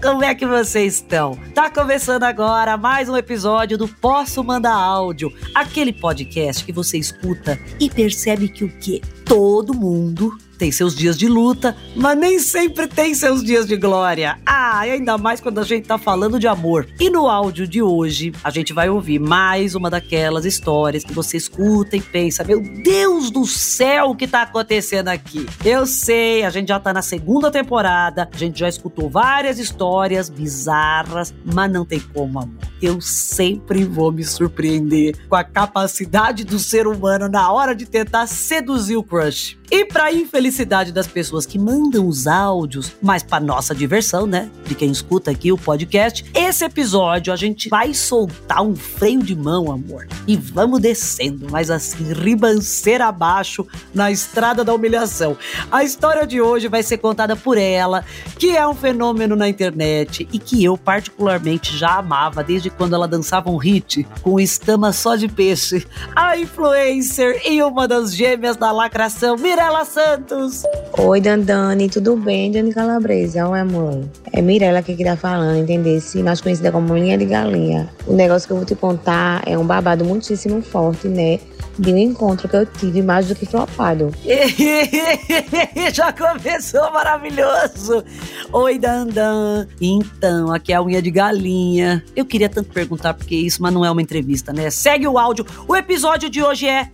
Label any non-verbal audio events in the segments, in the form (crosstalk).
como é que vocês estão? Tá começando agora mais um episódio do Posso Mandar Áudio, aquele podcast que você escuta e percebe que o quê? Todo mundo tem seus dias de luta, mas nem sempre tem seus dias de glória. Ah, e ainda mais quando a gente tá falando de amor. E no áudio de hoje, a gente vai ouvir mais uma daquelas histórias que você escuta e pensa: meu Deus do céu, o que tá acontecendo aqui? Eu sei, a gente já tá na segunda temporada, a gente já escutou várias histórias bizarras, mas não tem como, amor. Eu sempre vou me surpreender com a capacidade do ser humano na hora de tentar seduzir o crush. E para infelicidade das pessoas que mandam os áudios, mas para nossa diversão, né, de quem escuta aqui o podcast, esse episódio a gente vai soltar um freio de mão, amor. E vamos descendo, mas assim, ribanceira abaixo na estrada da humilhação. A história de hoje vai ser contada por ela, que é um fenômeno na internet e que eu particularmente já amava desde quando ela dançava um hit com escama só de peixe. A influencer e uma das gêmeas da lacração, Mira Mirela Santos. Oi, Dandani, tudo bem? Dani Calabresa, oi, amor. É Mirela que tá falando, entendeu? Se mais conhecida como linha de galinha. O negócio que eu vou te contar é um babado muitíssimo forte, né? De um encontro que eu tive mais do que flopado. (laughs) Já começou maravilhoso! Oi, Dandan! Então, aqui é a unha de galinha. Eu queria tanto perguntar porque isso, mas não é uma entrevista, né? Segue o áudio. O episódio de hoje é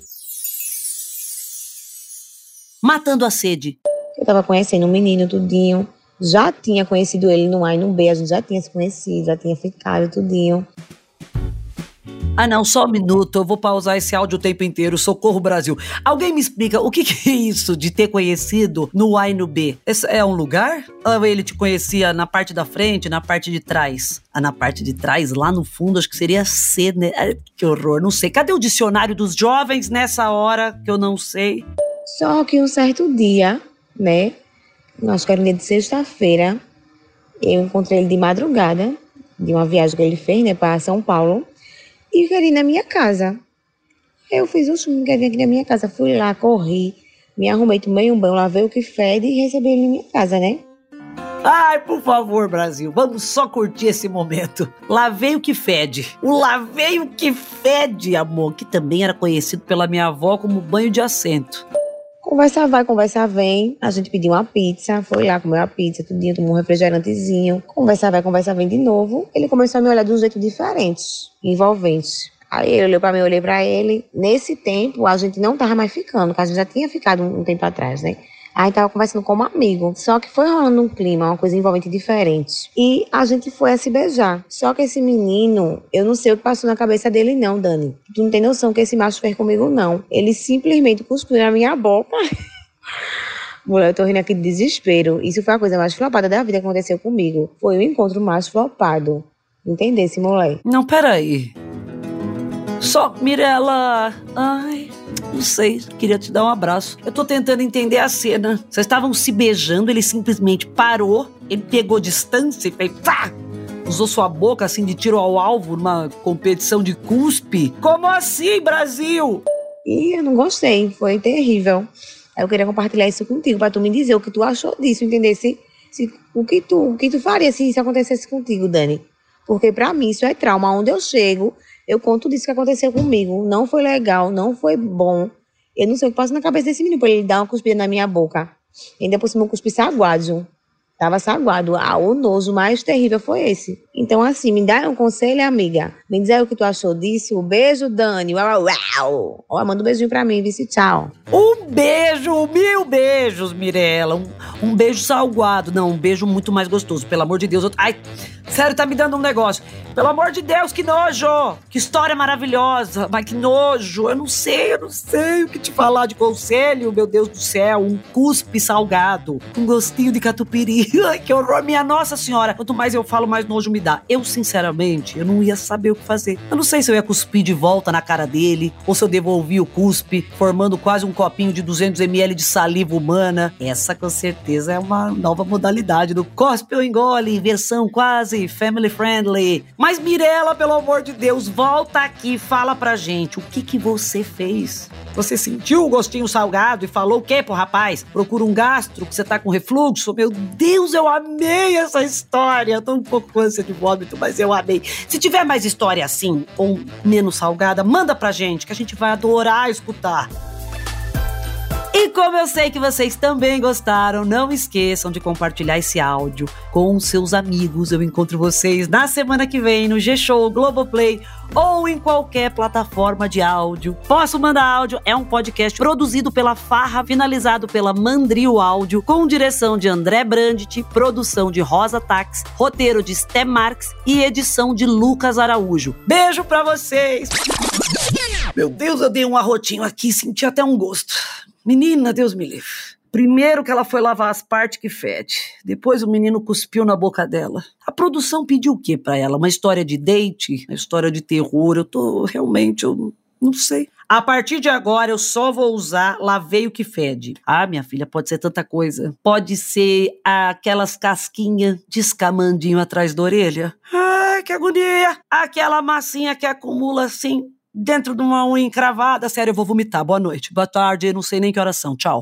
matando a sede. Eu tava conhecendo um menino tudinho, já tinha conhecido ele no A e no B, a gente já tinha se conhecido, já tinha ficado tudinho. Ah, não, só um minuto, eu vou pausar esse áudio o tempo inteiro. Socorro, Brasil. Alguém me explica o que, que é isso de ter conhecido no A e no B? Esse é um lugar? Ou ele te conhecia na parte da frente, na parte de trás? Ah, na parte de trás, lá no fundo, acho que seria C, né? Ai, que horror, não sei. Cadê o dicionário dos jovens nessa hora que eu não sei? Só que um certo dia, né? Acho que era dia de sexta-feira, eu encontrei ele de madrugada, de uma viagem que ele fez, né, para São Paulo, e queria ir na minha casa. Eu fiz um chumbo, quer vir aqui na minha casa. Fui lá, corri, me arrumei, tomei um banho, lavei o que fede e recebi ele na minha casa, né? Ai, por favor, Brasil, vamos só curtir esse momento. Lavei o que fede. O lavei o que fede, amor, que também era conhecido pela minha avó como banho de assento. Conversa vai, conversa vem. A gente pediu uma pizza, foi lá, comeu a pizza, tudinho, tomou um refrigerantezinho. Conversa vai, conversa vem de novo. Ele começou a me olhar de um jeito diferente, envolvente. Aí ele olhou pra mim, eu olhei pra ele. Nesse tempo, a gente não tava mais ficando, porque a gente já tinha ficado um tempo atrás, né? Aí tava conversando como amigo. Só que foi rolando um clima, uma coisa envolvente diferente. E a gente foi a se beijar. Só que esse menino, eu não sei o que passou na cabeça dele, não, Dani. Tu não tem noção que esse macho fez comigo, não. Ele simplesmente cuspiu na minha boca. (laughs) Mulher, eu tô rindo aqui de desespero. Isso foi a coisa mais flopada da vida que aconteceu comigo. Foi o encontro mais flopado. Entendesse, mulher? Não, peraí. Só, Mirella. Ai. Não sei, queria te dar um abraço. Eu tô tentando entender a cena. Vocês estavam se beijando, ele simplesmente parou, ele pegou distância e fez pá! Usou sua boca assim de tiro ao alvo numa competição de cuspe? Como assim, Brasil? E eu não gostei, foi terrível. Eu queria compartilhar isso contigo, pra tu me dizer o que tu achou disso, entender se, o, que tu, o que tu faria se isso acontecesse contigo, Dani. Porque para mim isso é trauma. Onde eu chego, eu conto disso que aconteceu comigo. Não foi legal, não foi bom. Eu não sei o que passa na cabeça desse menino pra ele dar uma cuspida na minha boca. Ainda por cima eu cuspi saguado. Tava saguado. Ah, o nojo mais terrível foi esse. Então, assim, me dá um conselho, amiga. Me diz aí o que tu achou disso. Um beijo, Dani. Uau, uau. Ó, manda um beijinho pra mim, vice. Tchau. Um beijo, mil beijos, Mirella. Um, um beijo salgado. Não, um beijo muito mais gostoso. Pelo amor de Deus. Eu... Ai, sério, tá me dando um negócio. Pelo amor de Deus, que nojo! Que história maravilhosa. Mas que nojo. Eu não sei, eu não sei o que te falar de conselho, meu Deus do céu. Um cuspe salgado. Um gostinho de catupiry. (laughs) Ai, que horror, minha Nossa Senhora. Quanto mais eu falo, mais nojo me dá. Eu, sinceramente, eu não ia saber o que fazer. Eu não sei se eu ia cuspir de volta na cara dele, ou se eu devolvi o cuspe, formando quase um copinho de 200ml de saliva humana. Essa, com certeza, é uma nova modalidade do cospe ou engole, versão quase family friendly. Mas Mirella, pelo amor de Deus, volta aqui fala pra gente o que que você fez. Você sentiu o gostinho salgado e falou o quê pro rapaz? Procura um gastro, que você tá com refluxo? Meu Deus, eu amei essa história. Eu tô um pouco com ânsia de vômito, mas eu amei. Se tiver mais história assim, ou menos salgada, manda pra gente, que a gente vai adorar escutar. Como eu sei que vocês também gostaram, não esqueçam de compartilhar esse áudio com seus amigos. Eu encontro vocês na semana que vem no G-Show, Globoplay ou em qualquer plataforma de áudio. Posso Mandar Áudio é um podcast produzido pela Farra, finalizado pela Mandrio Áudio, com direção de André Brandt, produção de Rosa Tax, roteiro de Sté Marx e edição de Lucas Araújo. Beijo pra vocês! Meu Deus, eu dei um arrotinho aqui, senti até um gosto. Menina, Deus me livre. Primeiro que ela foi lavar as partes que fede. Depois o menino cuspiu na boca dela. A produção pediu o quê para ela? Uma história de date? Uma história de terror? Eu tô realmente, eu não sei. A partir de agora eu só vou usar lavei o que fede. Ah, minha filha, pode ser tanta coisa. Pode ser aquelas casquinhas de escamandinho atrás da orelha. Ai, que agonia! Aquela massinha que acumula assim dentro de uma unha encravada. Sério, eu vou vomitar. Boa noite. Boa tarde. Não sei nem que horas são. Tchau.